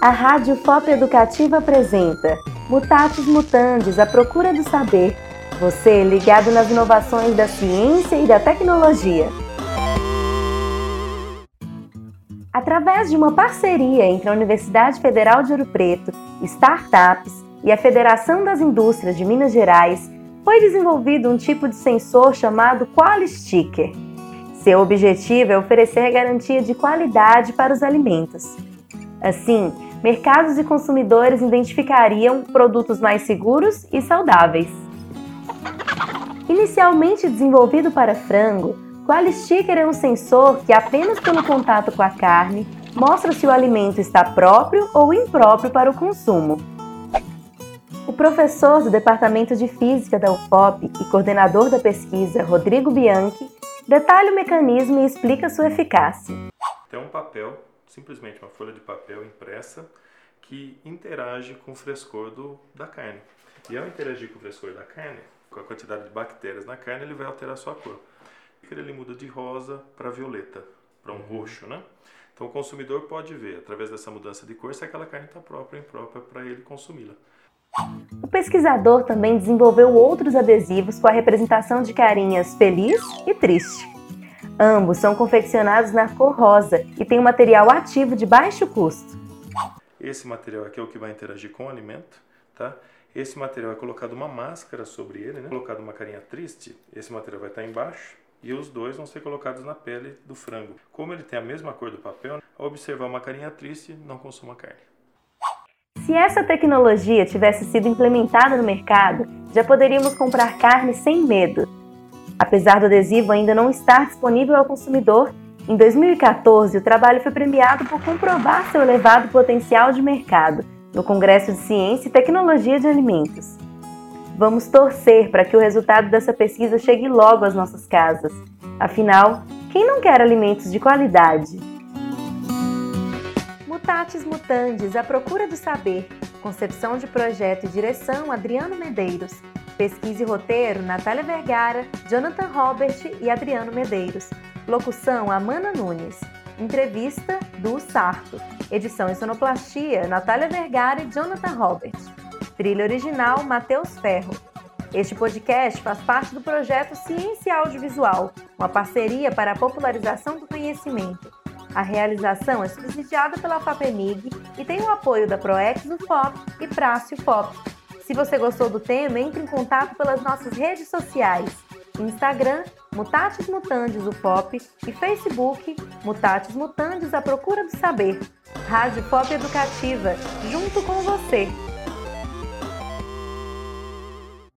A Rádio Pop Educativa apresenta Mutatis Mutandis, a procura do saber. Você ligado nas inovações da ciência e da tecnologia. Através de uma parceria entre a Universidade Federal de Ouro Preto, startups e a Federação das Indústrias de Minas Gerais, foi desenvolvido um tipo de sensor chamado QualiSticker. Seu objetivo é oferecer garantia de qualidade para os alimentos. Assim, mercados e consumidores identificariam produtos mais seguros e saudáveis. Inicialmente desenvolvido para frango, QualiSticker é um sensor que, apenas pelo contato com a carne, mostra se o alimento está próprio ou impróprio para o consumo. O professor do Departamento de Física da UFOP e coordenador da pesquisa, Rodrigo Bianchi, detalha o mecanismo e explica sua eficácia. Tem um papel simplesmente uma folha de papel impressa que interage com o frescor do, da carne. E ao interagir com o frescor da carne, com a quantidade de bactérias na carne, ele vai alterar a sua cor. Ele muda de rosa para violeta, para um uhum. roxo, né? Então o consumidor pode ver, através dessa mudança de cor, se aquela carne está própria ou imprópria para ele consumi-la. O pesquisador também desenvolveu outros adesivos com a representação de carinhas feliz e triste. Ambos são confeccionados na cor rosa e têm um material ativo de baixo custo. Esse material aqui é o que vai interagir com o alimento, tá? Esse material é colocado uma máscara sobre ele, né? Colocado uma carinha triste, esse material vai estar embaixo e os dois vão ser colocados na pele do frango. Como ele tem a mesma cor do papel, ao observar uma carinha triste, não consuma carne. Se essa tecnologia tivesse sido implementada no mercado, já poderíamos comprar carne sem medo, Apesar do adesivo ainda não estar disponível ao consumidor, em 2014 o trabalho foi premiado por comprovar seu elevado potencial de mercado no Congresso de Ciência e Tecnologia de Alimentos. Vamos torcer para que o resultado dessa pesquisa chegue logo às nossas casas. Afinal, quem não quer alimentos de qualidade? Mutatis Mutandis, a procura do saber. Concepção de projeto e direção Adriano Medeiros. Pesquisa e roteiro, Natália Vergara, Jonathan Robert e Adriano Medeiros. Locução, Amanda Nunes. Entrevista, do Sarto. Edição e sonoplastia, Natália Vergara e Jonathan Robert. Trilha original, Matheus Ferro. Este podcast faz parte do projeto Ciência Audiovisual, uma parceria para a popularização do conhecimento. A realização é subsidiada pela FAPEMIG e tem o apoio da ProEx UFOP e Prácio FOP. Se você gostou do tema, entre em contato pelas nossas redes sociais. Instagram, Mutatis Mutandis Pop e Facebook, Mutatis Mutandis A Procura do Saber. Rádio Pop Educativa, junto com você.